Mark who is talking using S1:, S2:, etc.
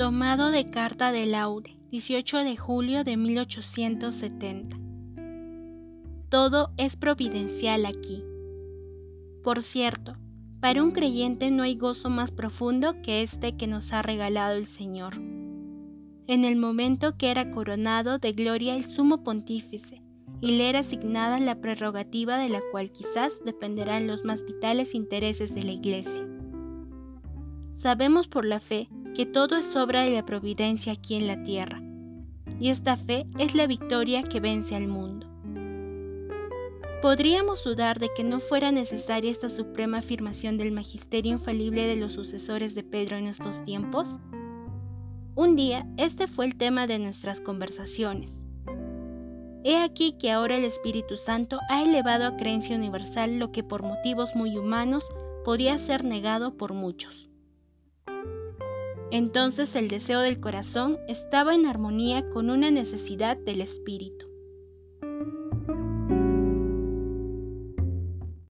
S1: Tomado de Carta de Laude, 18 de julio de 1870. Todo es providencial aquí. Por cierto, para un creyente no hay gozo más profundo que este que nos ha regalado el Señor. En el momento que era coronado de gloria el sumo pontífice, y le era asignada la prerrogativa de la cual quizás dependerán los más vitales intereses de la Iglesia. Sabemos por la fe que todo es obra de la providencia aquí en la tierra, y esta fe es la victoria que vence al mundo. ¿Podríamos dudar de que no fuera necesaria esta suprema afirmación del magisterio infalible de los sucesores de Pedro en estos tiempos? Un día, este fue el tema de nuestras conversaciones. He aquí que ahora el Espíritu Santo ha elevado a creencia universal lo que por motivos muy humanos podía ser negado por muchos. Entonces el deseo del corazón estaba en armonía con una necesidad del espíritu.